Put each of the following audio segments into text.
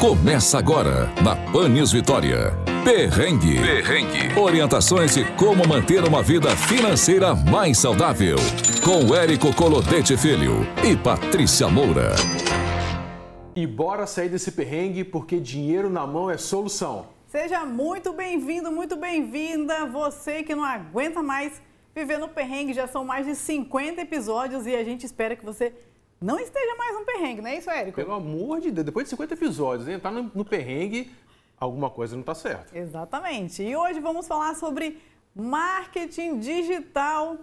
Começa agora na Pan News Vitória. Perrengue. Perrengue. Orientações de como manter uma vida financeira mais saudável. Com Érico Colodete Filho e Patrícia Moura. E bora sair desse perrengue porque dinheiro na mão é solução. Seja muito bem-vindo, muito bem-vinda. Você que não aguenta mais viver no perrengue, já são mais de 50 episódios e a gente espera que você não esteja mais no perrengue, não é isso, Érico? Pelo amor de Deus, depois de 50 episódios, entrar no, no perrengue, alguma coisa não está certa. Exatamente. E hoje vamos falar sobre marketing digital.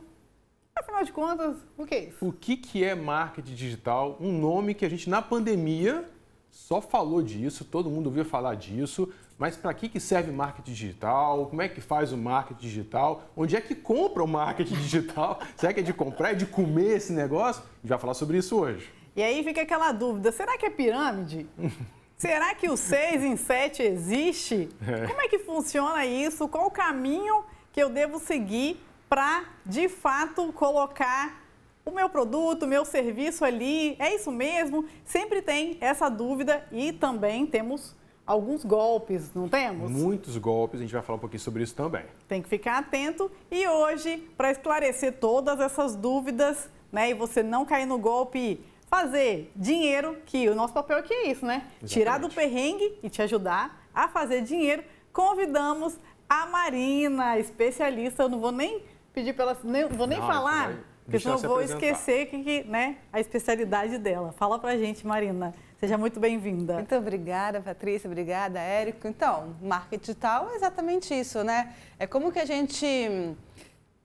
Afinal de contas, o que é isso? O que, que é marketing digital? Um nome que a gente, na pandemia, só falou disso, todo mundo ouviu falar disso, mas para que, que serve marketing digital? Como é que faz o marketing digital? Onde é que compra o marketing digital? Será que é de comprar, é de comer esse negócio? A gente vai falar sobre isso hoje. E aí fica aquela dúvida: será que é pirâmide? será que o 6 em 7 existe? É. Como é que funciona isso? Qual o caminho que eu devo seguir para, de fato, colocar o meu produto, o meu serviço ali? É isso mesmo? Sempre tem essa dúvida e também temos alguns golpes, não temos? Muitos golpes, a gente vai falar um pouquinho sobre isso também. Tem que ficar atento e hoje, para esclarecer todas essas dúvidas, né, e você não cair no golpe fazer dinheiro, que o nosso papel aqui é isso, né? Exatamente. Tirar do perrengue e te ajudar a fazer dinheiro. Convidamos a Marina, especialista, eu não vou nem pedir para ela, nem, vou nem não, falar, porque senão eu vou esquecer que, que, né, a especialidade dela. Fala pra gente, Marina. Seja muito bem-vinda. Muito obrigada, Patrícia. Obrigada, Érico. Então, marketing digital é exatamente isso, né? É como que a gente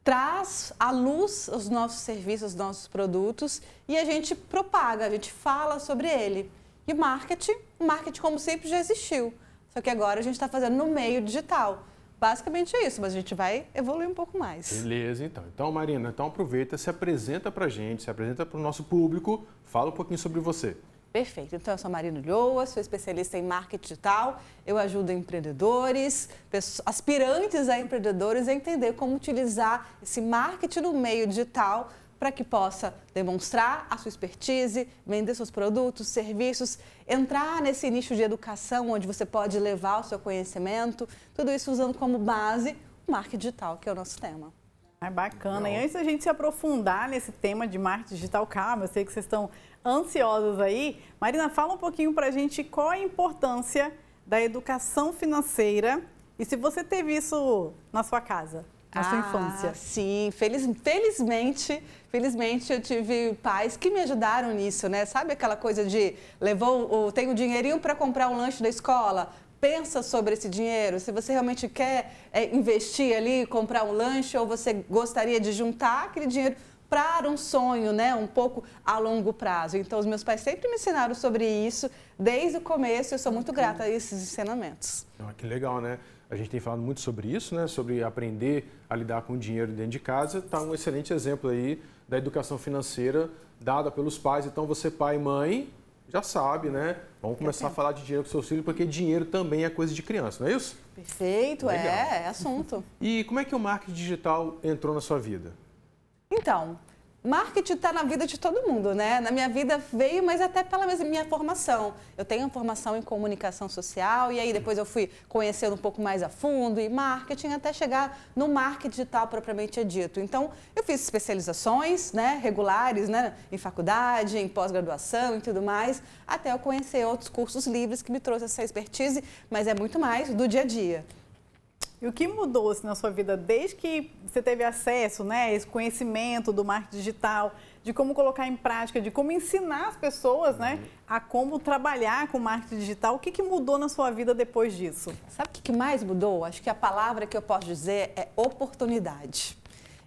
traz à luz os nossos serviços, os nossos produtos e a gente propaga, a gente fala sobre ele. E o marketing, o marketing como sempre já existiu, só que agora a gente está fazendo no meio digital. Basicamente é isso, mas a gente vai evoluir um pouco mais. Beleza, então. Então, Marina, então aproveita, se apresenta para a gente, se apresenta para o nosso público, fala um pouquinho sobre você. Perfeito. Então, eu sou Marina Lhoa, sou especialista em marketing digital. Eu ajudo empreendedores, aspirantes a empreendedores a entender como utilizar esse marketing no meio digital para que possa demonstrar a sua expertise, vender seus produtos, serviços, entrar nesse nicho de educação onde você pode levar o seu conhecimento, tudo isso usando como base o marketing digital, que é o nosso tema. É bacana. E antes da gente se aprofundar nesse tema de marketing digital, calma, eu sei que vocês estão ansiosos aí. Marina, fala um pouquinho para a gente qual a importância da educação financeira e se você teve isso na sua casa, na ah, sua infância. Sim, feliz, felizmente, felizmente eu tive pais que me ajudaram nisso, né? Sabe aquela coisa de levou, tem o dinheirinho para comprar um lanche da escola, pensa sobre esse dinheiro, se você realmente quer é, investir ali, comprar um lanche, ou você gostaria de juntar aquele dinheiro para um sonho, né, um pouco a longo prazo. Então, os meus pais sempre me ensinaram sobre isso desde o começo. Eu sou muito grata a esses ensinamentos. Ah, que legal, né? A gente tem falado muito sobre isso, né? Sobre aprender a lidar com o dinheiro dentro de casa. Está um excelente exemplo aí da educação financeira dada pelos pais. Então, você pai e mãe já sabe, né? Vamos começar a falar de dinheiro com seus filhos, porque dinheiro também é coisa de criança, não é isso? Perfeito, é, é assunto. E como é que o marketing digital entrou na sua vida? Então, Marketing está na vida de todo mundo, né? Na minha vida veio, mas até pela minha formação. Eu tenho formação em comunicação social e aí depois eu fui conhecendo um pouco mais a fundo e marketing até chegar no marketing digital propriamente dito. Então, eu fiz especializações, né, regulares, né, em faculdade, em pós-graduação e tudo mais, até eu conhecer outros cursos livres que me trouxe essa expertise, mas é muito mais do dia a dia. E o que mudou assim, na sua vida desde que você teve acesso, né, esse conhecimento do marketing digital, de como colocar em prática, de como ensinar as pessoas, né, a como trabalhar com marketing digital? O que, que mudou na sua vida depois disso? Sabe o que mais mudou? Acho que a palavra que eu posso dizer é oportunidade.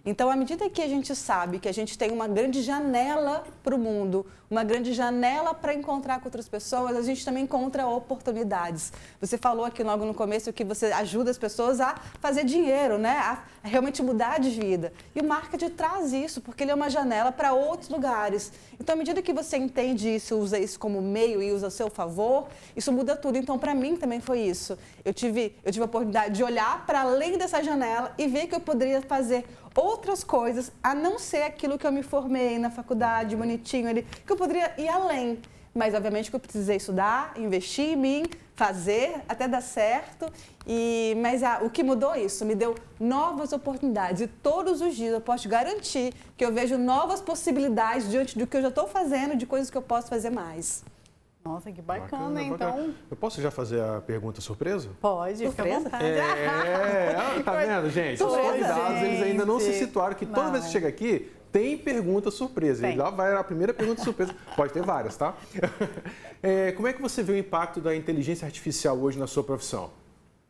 Então, à medida que a gente sabe que a gente tem uma grande janela para o mundo, uma grande janela para encontrar com outras pessoas, a gente também encontra oportunidades. Você falou aqui logo no começo que você ajuda as pessoas a fazer dinheiro, né? a realmente mudar de vida. E o marketing traz isso, porque ele é uma janela para outros lugares. Então, à medida que você entende isso, usa isso como meio e usa a seu favor, isso muda tudo. Então, para mim também foi isso. Eu tive, eu tive a oportunidade de olhar para além dessa janela e ver que eu poderia fazer outras coisas, a não ser aquilo que eu me formei na faculdade, bonitinho ali, que eu poderia ir além. mas obviamente que eu precisei estudar, investir em mim, fazer até dar certo. E, mas ah, o que mudou isso? Me deu novas oportunidades. E todos os dias eu posso garantir que eu vejo novas possibilidades diante do que eu já estou fazendo, de coisas que eu posso fazer mais. Nossa, que bacana, bacana então. Bacana. Eu posso já fazer a pergunta surpresa? Pode, surpresa. fica à É, é, tá vendo, gente? Surpresa. Os convidados, eles ainda não se situaram que toda vez que chega aqui, tem pergunta surpresa. Tem. E lá vai a primeira pergunta surpresa. Pode ter várias, tá? É, como é que você vê o impacto da inteligência artificial hoje na sua profissão?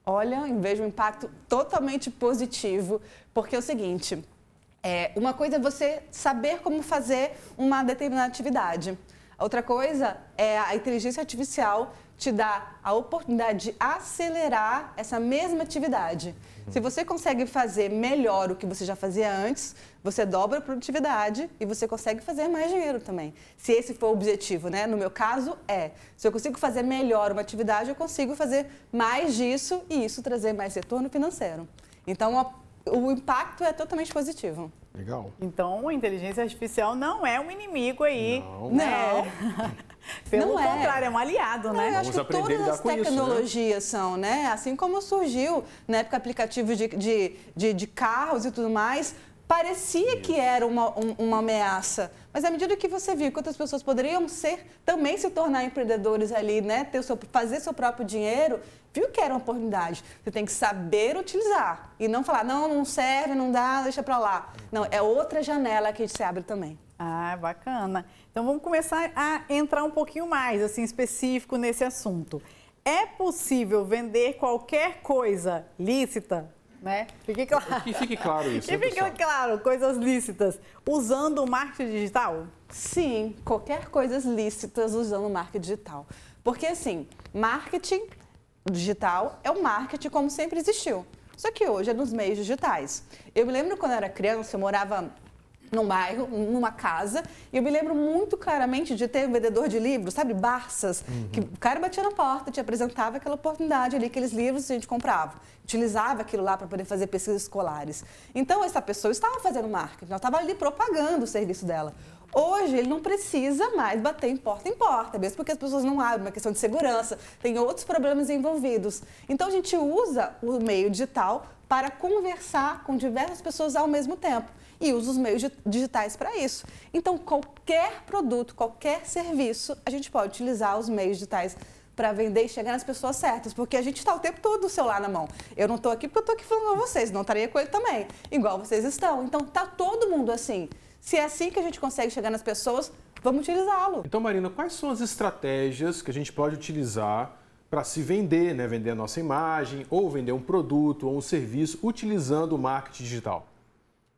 Olha, eu vejo um impacto totalmente positivo, porque é o seguinte, é, uma coisa é você saber como fazer uma determinada atividade. Outra coisa é a inteligência artificial te dá a oportunidade de acelerar essa mesma atividade. Se você consegue fazer melhor o que você já fazia antes, você dobra a produtividade e você consegue fazer mais dinheiro também. Se esse for o objetivo, né? No meu caso, é. Se eu consigo fazer melhor uma atividade, eu consigo fazer mais disso e isso trazer mais retorno financeiro. Então, o impacto é totalmente positivo. Legal. Então, a inteligência artificial não é um inimigo aí. Não. Né? Pelo não é. contrário, é. é um aliado, não, né? Eu acho Vamos que todas as tecnologias isso, né? são, né? Assim como surgiu na época aplicativos de, de, de, de carros e tudo mais, parecia que era uma, um, uma ameaça. Mas à medida que você viu que outras pessoas poderiam ser, também se tornar empreendedores ali, né? Ter seu, fazer seu próprio dinheiro, viu que era uma oportunidade. Você tem que saber utilizar e não falar, não, não serve, não dá, deixa para lá. Não, é outra janela que a gente se abre também. Ah, bacana. Então vamos começar a entrar um pouquinho mais, assim, específico nesse assunto. É possível vender qualquer coisa lícita, né? Fique claro. Que fique claro isso. Que fique claro, coisas lícitas, usando o marketing digital? Sim, qualquer coisas lícitas usando o marketing digital. Porque assim, marketing digital é o marketing como sempre existiu. Só que hoje é nos meios digitais. Eu me lembro quando eu era criança, eu morava num bairro, numa casa, e eu me lembro muito claramente de ter um vendedor de livros, sabe, Barças, uhum. que o cara batia na porta, te apresentava aquela oportunidade ali, aqueles livros que a gente comprava, utilizava aquilo lá para poder fazer pesquisas escolares. Então, essa pessoa estava fazendo marketing, ela estava ali propagando o serviço dela. Hoje ele não precisa mais bater em porta em porta, mesmo porque as pessoas não abrem, uma questão de segurança, tem outros problemas envolvidos. Então a gente usa o meio digital para conversar com diversas pessoas ao mesmo tempo e usa os meios digitais para isso. Então qualquer produto, qualquer serviço, a gente pode utilizar os meios digitais para vender e chegar nas pessoas certas, porque a gente está o tempo todo o celular na mão. Eu não estou aqui porque eu estou aqui falando com vocês, não estaria com ele também, igual vocês estão. Então tá todo mundo assim. Se é assim que a gente consegue chegar nas pessoas, vamos utilizá-lo. Então, Marina, quais são as estratégias que a gente pode utilizar para se vender, né? Vender a nossa imagem, ou vender um produto ou um serviço utilizando o marketing digital?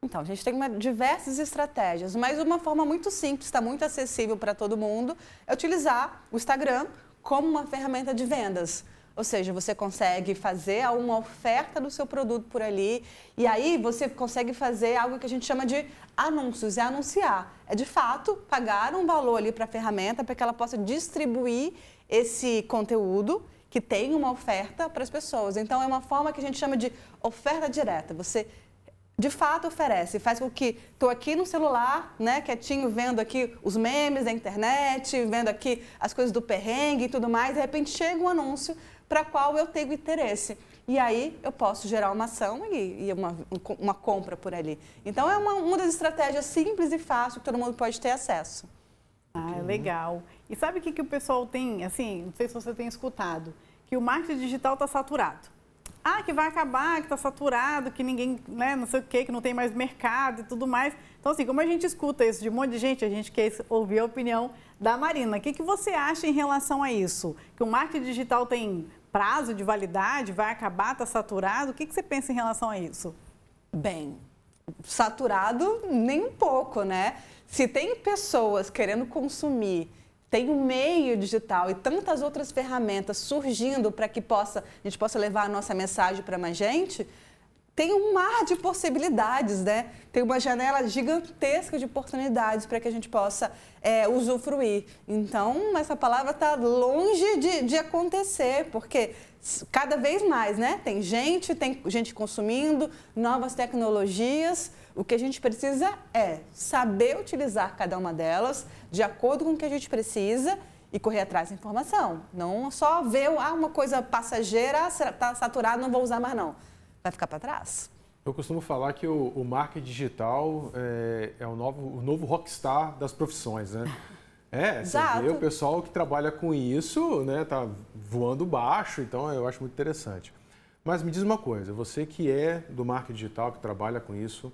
Então, a gente tem uma, diversas estratégias, mas uma forma muito simples, está muito acessível para todo mundo, é utilizar o Instagram como uma ferramenta de vendas. Ou seja, você consegue fazer uma oferta do seu produto por ali e aí você consegue fazer algo que a gente chama de anúncios, é anunciar. É de fato pagar um valor ali para a ferramenta para que ela possa distribuir esse conteúdo que tem uma oferta para as pessoas. Então é uma forma que a gente chama de oferta direta. Você de fato oferece, faz com que estou aqui no celular, né, quietinho, vendo aqui os memes da internet, vendo aqui as coisas do perrengue e tudo mais, de repente chega um anúncio para qual eu tenho interesse. E aí eu posso gerar uma ação e, e uma, uma compra por ali. Então é uma, uma das estratégias simples e fácil que todo mundo pode ter acesso. Ah, legal. E sabe o que, que o pessoal tem, assim, não sei se você tem escutado, que o marketing digital está saturado. Ah, que vai acabar, que está saturado, que ninguém, né, não sei o quê, que não tem mais mercado e tudo mais. Então, assim, como a gente escuta isso de um monte de gente, a gente quer ouvir a opinião da Marina. O que, que você acha em relação a isso? Que o marketing digital tem prazo de validade, vai acabar, está saturado? O que, que você pensa em relação a isso? Bem, saturado nem um pouco, né? Se tem pessoas querendo consumir, tem um meio digital e tantas outras ferramentas surgindo para que possa, a gente possa levar a nossa mensagem para mais gente, tem um mar de possibilidades, né? Tem uma janela gigantesca de oportunidades para que a gente possa é, usufruir. Então, essa palavra está longe de, de acontecer, porque cada vez mais, né? Tem gente, tem gente consumindo, novas tecnologias. O que a gente precisa é saber utilizar cada uma delas de acordo com o que a gente precisa e correr atrás da informação. Não só ver ah, uma coisa passageira, está saturado, não vou usar mais não. Vai ficar para trás. Eu costumo falar que o, o marketing digital é, é, o, novo, o novo rockstar das profissões, né? É, Exato. você vê o pessoal que trabalha com isso, né, tá voando baixo, então eu acho muito interessante. Mas me diz uma coisa, você que é do marketing digital, que trabalha com isso,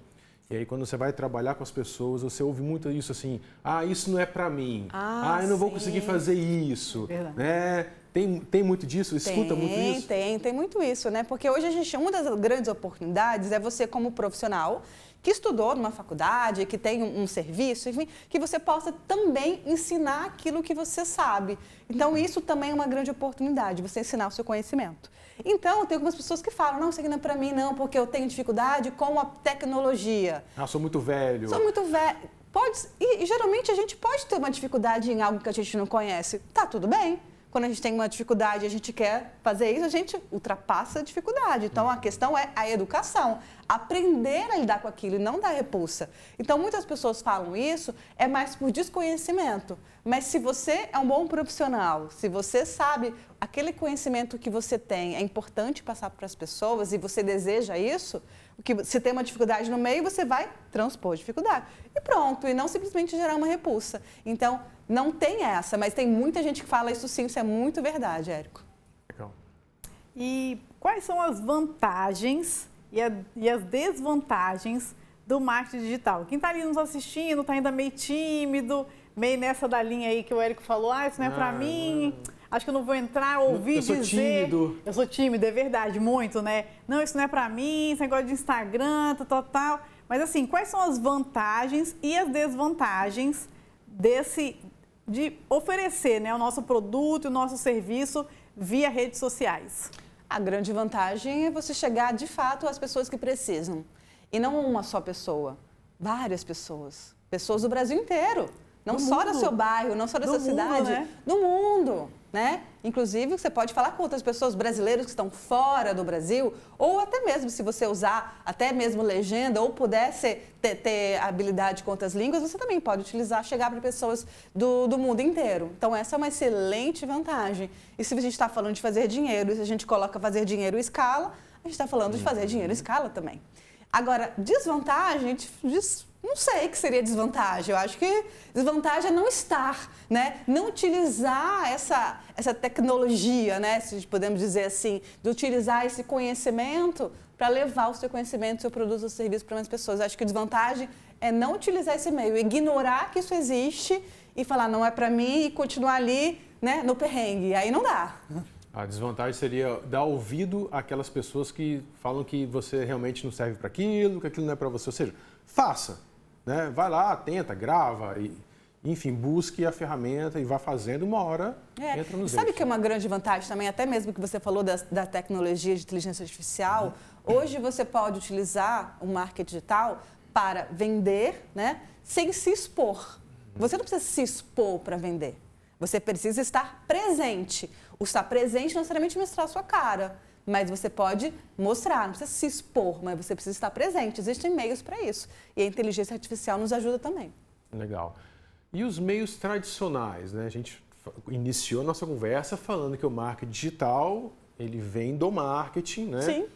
e aí quando você vai trabalhar com as pessoas, você ouve muito isso assim, ah, isso não é para mim, ah, ah, eu não sim. vou conseguir fazer isso, Verdade. né? Tem, tem muito disso? Escuta tem, muito isso? Tem, tem muito isso, né? Porque hoje a gente, uma das grandes oportunidades é você como profissional que estudou numa faculdade, que tem um, um, serviço, enfim, que você possa também ensinar aquilo que você sabe. Então, isso também é uma grande oportunidade, você ensinar o seu conhecimento. Então, tem algumas pessoas que falam, não, isso aqui não é para mim não, porque eu tenho dificuldade com a tecnologia. Ah, sou muito velho. Sou muito velho. Pode, e, e geralmente a gente pode ter uma dificuldade em algo que a gente não conhece. Tá tudo bem quando a gente tem uma dificuldade e a gente quer fazer isso, a gente ultrapassa a dificuldade. Então, a questão é a educação. Aprender a lidar com aquilo e não dar repulsa. Então, muitas pessoas falam isso, é mais por desconhecimento. Mas se você é um bom profissional, se você sabe aquele conhecimento que você tem é importante passar para as pessoas e você deseja isso, que se tem uma dificuldade no meio, você vai transpor a dificuldade. E pronto, e não simplesmente gerar uma repulsa. Então, não tem essa, mas tem muita gente que fala isso sim, isso é muito verdade, Érico. Legal. E quais são as vantagens e, a, e as desvantagens do marketing digital? Quem está ali nos assistindo, está ainda meio tímido, meio nessa da linha aí que o Érico falou, ah, isso não é para Ah, mim, acho que eu não vou entrar, ouvir Eu sou dizer. tímido. Eu sou tímido, é verdade, muito, né? Não, isso não é para mim, esse negócio de Instagram, tal, tal, tal. Mas assim, quais são as vantagens e as desvantagens desse de oferecer né, o nosso produto, o nosso serviço via redes sociais? A grande vantagem é você chegar de fato às pessoas que precisam. E não uma só pessoa, várias pessoas. Pessoas do Brasil inteiro. Não Do só mundo. do seu bairro, não só da Do sua mundo, cidade, né? do mundo. Né? Inclusive, você pode falar com outras pessoas brasileiras que estão fora do Brasil, ou até mesmo se você usar até mesmo legenda ou puder ter, ter habilidade com outras línguas, você também pode utilizar, chegar para pessoas do, do mundo inteiro. Então, essa é uma excelente vantagem. E se a gente está falando de fazer dinheiro, e se a gente coloca fazer dinheiro escala, a gente está falando de fazer dinheiro escala também. Agora, desvantagem, diz, não sei o que seria desvantagem. Eu acho que desvantagem é não estar, né? Não utilizar essa, essa tecnologia, né? Se podemos dizer assim, de utilizar esse conhecimento para levar o seu conhecimento, seu produto, seu serviço para mais pessoas. Eu acho que desvantagem é não utilizar esse meio, ignorar que isso existe e falar não é para mim e continuar ali, né, no perrengue. Aí não dá. A desvantagem seria dar ouvido àquelas pessoas que falam que você realmente não serve para aquilo, que aquilo não é para você. Ou seja, faça. Né? Vai lá, tenta, grava, e, enfim, busque a ferramenta e vá fazendo uma hora, É. entra nos E sabe que é uma grande vantagem também, até mesmo que você falou da, da tecnologia de inteligência artificial? Hoje você pode utilizar o marketing digital para vender, né, sem se expor. Você não precisa se expor para vender. Você precisa estar presente. O estar presente não necessariamente mostrar a sua cara, mas você pode mostrar, não precisa se expor, mas você precisa estar presente. Existem meios para isso. E a inteligência artificial nos ajuda também. Legal. E os meios tradicionais, né? A gente iniciou a nossa conversa falando que o marketing digital, ele vem do marketing, né? Sim.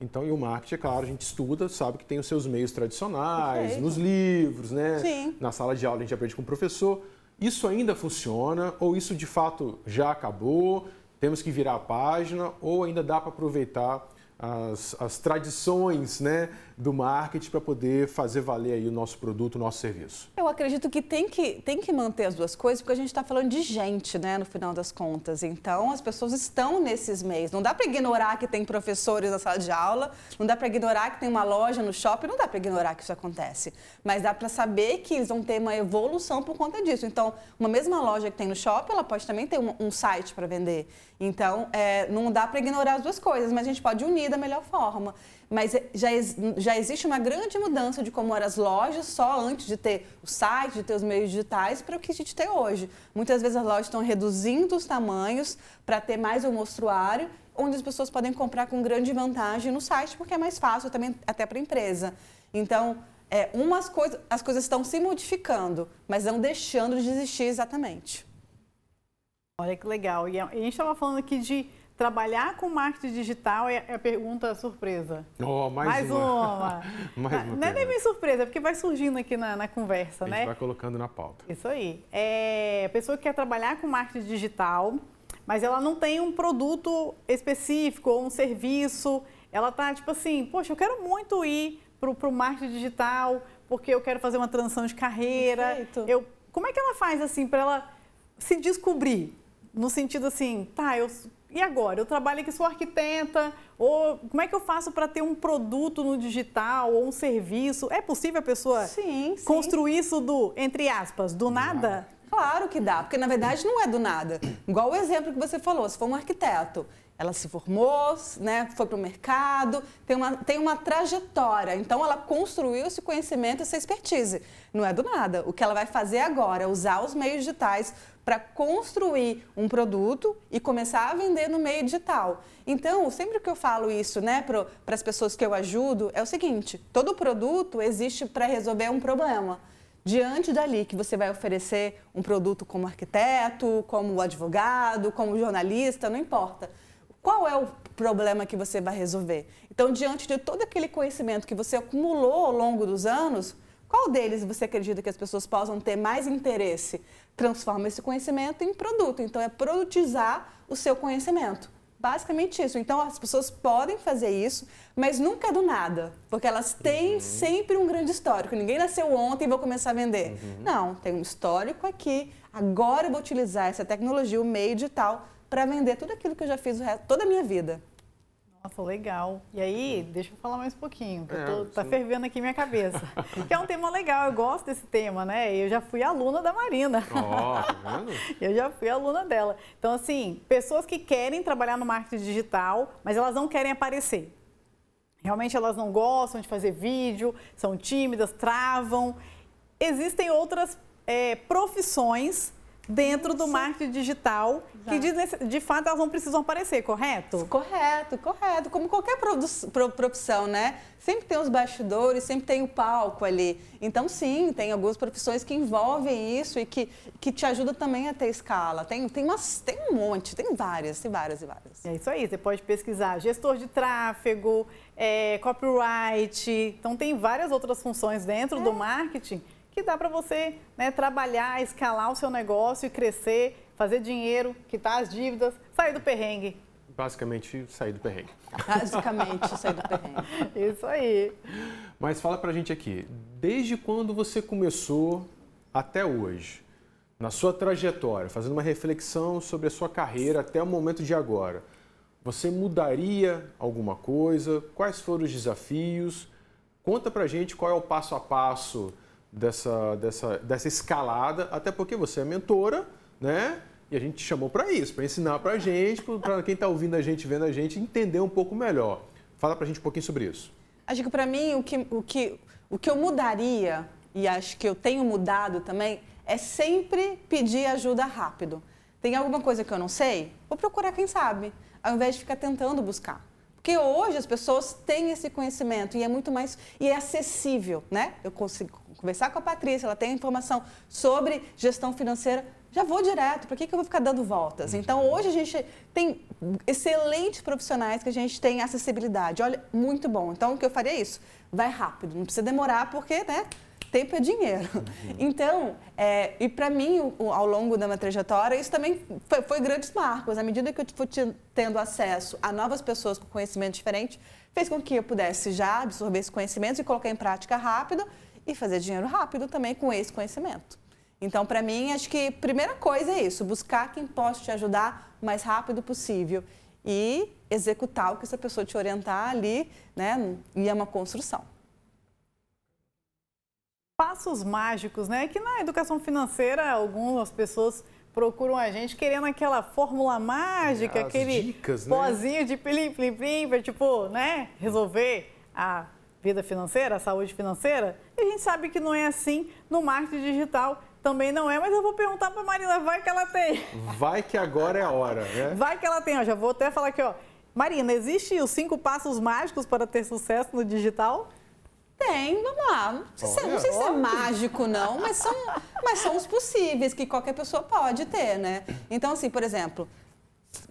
Então, e o marketing, é claro, a gente estuda, sabe que tem os seus meios tradicionais, Perfeito. nos livros, né? Sim. Na sala de aula a gente aprende com o professor. Isso ainda funciona ou isso de fato já acabou? Temos que virar a página ou ainda dá para aproveitar as, as tradições né, do marketing para poder fazer valer aí o nosso produto, o nosso serviço? Eu acredito que tem que, tem que manter as duas coisas, porque a gente está falando de gente, né, no final das contas. Então, as pessoas estão nesses meios. Não dá para ignorar que tem professores na sala de aula, não dá para ignorar que tem uma loja no shopping, não dá para ignorar que isso acontece. Mas dá para saber que eles vão ter uma evolução por conta disso. Então, uma mesma loja que tem no shopping, ela pode também ter um, um site para vender. Então, é, não dá para ignorar as duas coisas, mas a gente pode unir da melhor forma. Mas é, já, já existe uma grande mudança de como eram as lojas só antes de ter o site, de ter os meios digitais, para o que a gente tem hoje. Muitas vezes as lojas estão reduzindo os tamanhos para ter mais um mostruário, onde as pessoas podem comprar com grande vantagem no site, porque é mais fácil também até para a empresa. Então, é, umas coisas, as coisas estão se modificando, mas não deixando de existir exatamente. Olha que legal. E a gente estava falando aqui de trabalhar com marketing digital é, é a pergunta surpresa. Oh, mais, mais uma. uma. mais uma não é nem surpresa, é porque vai surgindo aqui na, na conversa, a né? A gente vai colocando na pauta. Isso aí. É, a pessoa que quer trabalhar com marketing digital, mas ela não tem um produto específico ou um serviço. Ela tá tipo assim, poxa, eu quero muito ir para o marketing digital porque eu quero fazer uma transição de carreira. Eu, como é que ela faz assim para ela se descobrir? No sentido assim, tá, eu e agora? Eu trabalho aqui, sou arquiteta, ou como é que eu faço para ter um produto no digital ou um serviço? É possível a pessoa sim, sim. construir isso do, entre aspas, do nada? Claro que dá, porque na verdade não é do nada. Igual o exemplo que você falou, se for um arquiteto, ela se formou, né, foi para o mercado, tem uma, tem uma trajetória. Então, ela construiu esse conhecimento, essa expertise. Não é do nada. O que ela vai fazer agora é usar os meios digitais para construir um produto e começar a vender no meio digital. Então, sempre que eu falo isso né, para as pessoas que eu ajudo, é o seguinte: todo produto existe para resolver um problema. Diante dali que você vai oferecer um produto como arquiteto, como advogado, como jornalista, não importa. Qual é o problema que você vai resolver? Então, diante de todo aquele conhecimento que você acumulou ao longo dos anos, qual deles você acredita que as pessoas possam ter mais interesse? Transforma esse conhecimento em produto. Então, é produtizar o seu conhecimento. Basicamente isso. Então, as pessoas podem fazer isso, mas nunca do nada, porque elas têm uhum. sempre um grande histórico. Ninguém nasceu ontem e vou começar a vender. Uhum. Não, tem um histórico aqui. Agora eu vou utilizar essa tecnologia, o meio digital, para vender tudo aquilo que eu já fiz o resto, toda a minha vida. Nossa, legal. E aí, deixa eu falar mais um pouquinho, que é, tô, tá fervendo aqui minha cabeça. que é um tema legal, eu gosto desse tema, né? Eu já fui aluna da Marina. Ó, oh, tá vendo? eu já fui aluna dela. Então, assim, pessoas que querem trabalhar no marketing digital, mas elas não querem aparecer. Realmente elas não gostam de fazer vídeo, são tímidas, travam. Existem outras é, profissões dentro do marketing digital, Exato. que de, de, fato elas não precisam aparecer, correto? Correto, correto. Como qualquer profissão, né? Sempre tem os bastidores, sempre tem o palco ali. Então, sim, tem algumas profissões que envolvem isso e que, que te ajudam também a ter escala. Tem, tem, umas, tem um monte, tem várias, tem várias e várias. É isso aí, você pode pesquisar gestor de tráfego, é, copyright. Então, tem várias outras funções dentro é. do marketing que dá para você né, trabalhar, escalar o seu negócio e crescer, fazer dinheiro, quitar as dívidas, sair do perrengue. Basicamente, sair do perrengue. Basicamente, sair do perrengue. Isso aí. Mas fala pra gente aqui, desde quando você começou até hoje, na sua trajetória, fazendo uma reflexão sobre a sua carreira até o momento de agora, você mudaria alguma coisa? Quais foram os desafios? Conta pra gente qual é o passo a passo dessa, dessa, dessa escalada, até porque você é mentora, né? E a gente te chamou para isso, para ensinar para a gente, para quem está ouvindo a gente, vendo a gente, entender um pouco melhor. Fala para a gente um pouquinho sobre isso. Acho que para mim o que, o, que, o que eu mudaria, e acho que eu tenho mudado também, é sempre pedir ajuda rápido. Tem alguma coisa que eu não sei? Vou procurar quem sabe, ao invés de ficar tentando buscar. Porque hoje as pessoas têm esse conhecimento e é muito mais e é acessível, né? Eu consigo conversar com a Patrícia, ela tem informação sobre gestão financeira, já vou direto, para que, que eu vou ficar dando voltas? Então, hoje a gente tem excelentes profissionais que a gente tem acessibilidade. Olha, muito bom. Então, o que eu faria é isso. Vai rápido, não precisa demorar, porque, né? Tempo é dinheiro. Então, é, e para mim, ao longo da minha trajetória, isso também foi, foi grandes marcos. À medida que eu fui tendo acesso a novas pessoas com conhecimento diferente, fez com que eu pudesse já absorver esse conhecimento e colocar em prática rápido e fazer dinheiro rápido também com esse conhecimento. Então, para mim, acho que a primeira coisa é isso, buscar quem possa te ajudar o mais rápido possível e executar o que essa pessoa te orientar ali, né? E é uma construção. Passos mágicos, né? Que na educação financeira, algumas pessoas procuram a gente querendo aquela fórmula mágica, As aquele dicas, né? pozinho de plim, plim, plim, para tipo, né? Resolver a vida financeira, saúde financeira? E a gente sabe que não é assim no marketing digital. Também não é, mas eu vou perguntar para a Marina, vai que ela tem. Vai que agora é a hora, né? Vai que ela tem, ó, já vou até falar aqui, ó. Marina, existe os cinco passos mágicos para ter sucesso no digital? Tem, vamos lá. Não sei, se, é- não sei se é mágico, não, mas são, mas são os possíveis que qualquer pessoa pode ter, né? Então, assim, por exemplo,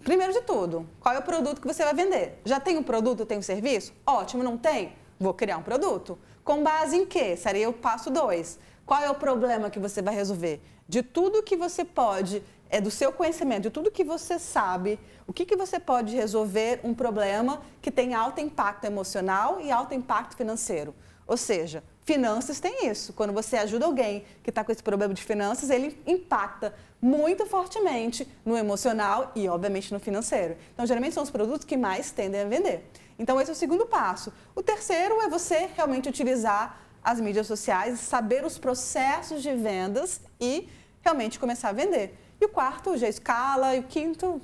primeiro de tudo, qual é o produto que você vai vender? Já tem o produto, tem o serviço? Ótimo, não tem? Vou criar um produto. Com base em quê? Seria o passo dois. Qual é o problema que você vai resolver? De tudo que você pode, é do seu conhecimento, de tudo que você sabe, o que, que você pode resolver um problema que tem alto impacto emocional e alto impacto financeiro. Ou seja, finanças tem isso. Quando você ajuda alguém que está com esse problema de finanças, ele impacta muito fortemente no emocional e, obviamente, no financeiro. Então, geralmente são os produtos que mais tendem a vender. Então, esse é o segundo passo. O terceiro é você realmente utilizar as mídias sociais, saber os processos de vendas e realmente começar a vender. E o quarto já escala, e o quinto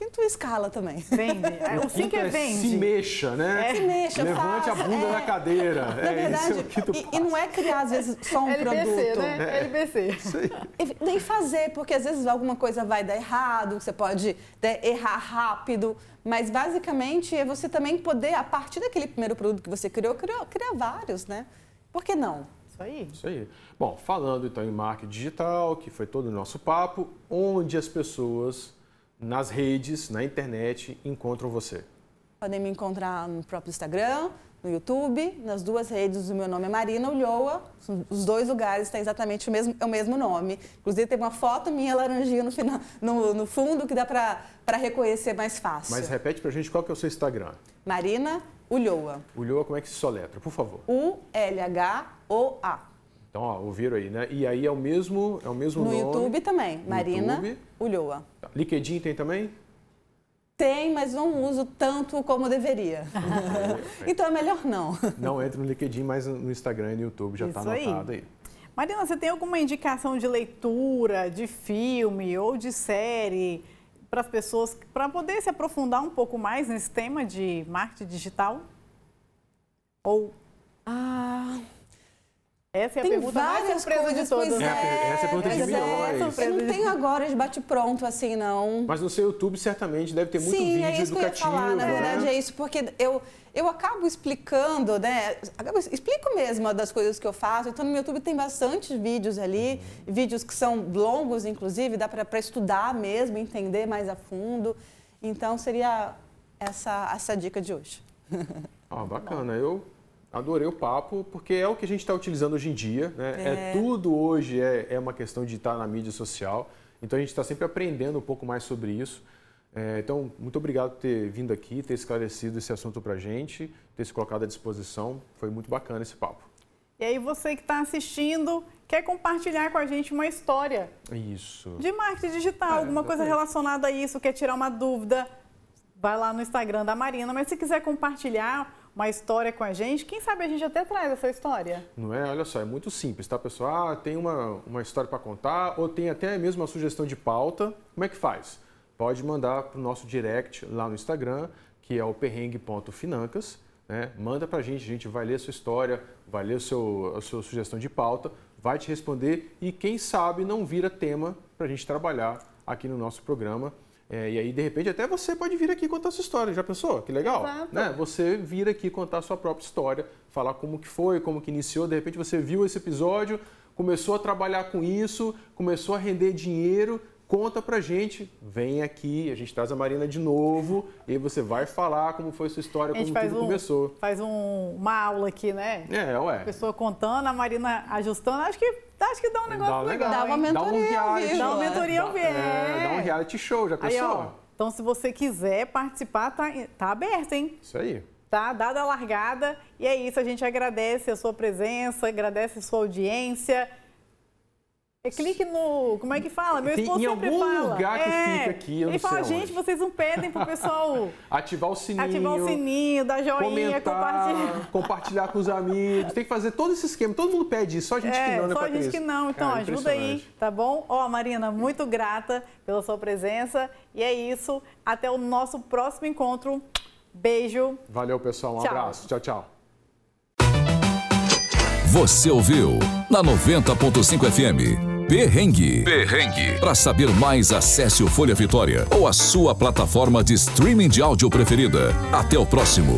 Quinto escala também. Vende. É, o cinco é, é vende. Se mexa, né? É. Se mexa, Levante faça, a bunda é. na cadeira. Na é, verdade, é e, e, não é criar, às vezes, só um LBC, produto. Né? É. LBC. E, nem fazer, porque às vezes alguma coisa vai dar errado, você pode né, errar rápido. Mas basicamente é você também poder, a partir daquele primeiro produto que você criou, criar, criar vários, né? Por que não? Isso aí. Isso aí. Bom, falando então em marketing digital, que foi todo o nosso papo, onde as pessoas nas redes, na internet, encontram você? Podem me encontrar no próprio Instagram, no YouTube, nas duas redes, o meu nome é Marina Ulloa, os dois lugares têm exatamente o mesmo, é o mesmo nome. Inclusive tem uma foto minha laranjinha no, final, no, no fundo que dá para reconhecer mais fácil. Mas repete pra gente qual que é o seu Instagram. Marina Ulloa. Ulloa, como é que se soletra, por favor? U-L-H-O-A. Então, ó, ouviram aí, né? E aí é o mesmo, é o mesmo no nome. No YouTube também, Marina YouTube. Ulloa. Tá. LinkedIn tem também? Tem, mas não uso tanto como deveria. então é melhor não. Não entra no LinkedIn, mas no Instagram e no YouTube já está anotado aí. aí. Marina, você tem alguma indicação de leitura, de filme ou de série para as pessoas, para poder se aprofundar um pouco mais nesse tema de marketing digital? Ou... Ah... Essa é a tem pergunta mais surpresa de todas. É, essa é a pergunta de milhões. É, eu não tenho agora de bate-pronto assim, não. Mas no seu YouTube certamente deve ter muito Sim, vídeo é isso educativo. Que eu ia falar, na verdade né? é isso, porque eu, eu acabo explicando, né? Explico mesmo das coisas que eu faço. Então no meu YouTube tem bastante vídeos ali, uhum. vídeos que são longos, inclusive, dá para estudar mesmo, entender mais a fundo. Então seria essa, essa dica de hoje. Ah, bacana. Eu Adorei o papo, porque é o que a gente está utilizando hoje em dia. Né? É. é. tudo hoje é, é uma questão de estar na mídia social. Então a gente está sempre aprendendo um pouco mais sobre isso. É, então, muito obrigado por ter vindo aqui, ter esclarecido esse assunto para a gente, ter se colocado à disposição. Foi muito bacana esse papo. E aí, você que está assistindo, quer compartilhar com a gente uma história isso. de marketing digital, é, alguma coisa relacionada a isso, quer tirar uma dúvida, vai lá no Instagram da Marina. Mas se quiser compartilhar uma história com a gente, quem sabe a gente até traz essa história. Não é? Olha só, é muito simples, tá, pessoal? Ah, tem uma, uma história para contar ou tem até mesmo uma sugestão de pauta. Como é que faz? Pode mandar para o nosso direct lá no Instagram, que é o perrengue.financas. Né? Manda para a gente, a gente vai ler a sua história, vai ler seu, a sua sugestão de pauta, vai te responder e quem sabe não vira tema para a gente trabalhar aqui no nosso programa. É, e aí, de repente, até você pode vir aqui contar sua história. Já pensou? Que legal? Né? Você vir aqui contar a sua própria história, falar como que foi, como que iniciou. De repente, você viu esse episódio, começou a trabalhar com isso, começou a render dinheiro. Conta pra gente, vem aqui, a gente traz a Marina de novo e você vai falar como foi sua história, como tudo um, começou. Faz um, uma aula aqui, né? É, ué. A pessoa contando, a Marina ajustando. Acho que Acho que dá um negócio dá legal. Dá uma mentoria. Dá um reality. Dá uma mentoria ao vivo. É, dá um reality show, já pensou? Aí, ó, então, se você quiser participar, tá, tá aberto, hein? Isso aí. Tá dada a largada. E é isso, a gente agradece a sua presença, agradece a sua audiência. É, clique no. Como é que fala? Meu esposo Tem, sempre em algum fala. lugar que é, fica aqui. Eu ele fala, gente, onde. vocês não pedem pro pessoal ativar o sininho. Ativar o sininho, dar joinha, compartilhar. Compartilhar com os amigos. Tem que fazer todo esse esquema. Todo mundo pede isso, só a gente é, que não, né, Só a gente que não. Então, Cara, ajuda aí, tá bom? Ó, Marina, muito grata pela sua presença. E é isso. Até o nosso próximo encontro. Beijo. Valeu, pessoal. Um tchau. abraço. Tchau, tchau. Você ouviu na 90.5 FM. Perrengue. Perrengue. Para saber mais, acesse o Folha Vitória ou a sua plataforma de streaming de áudio preferida. Até o próximo.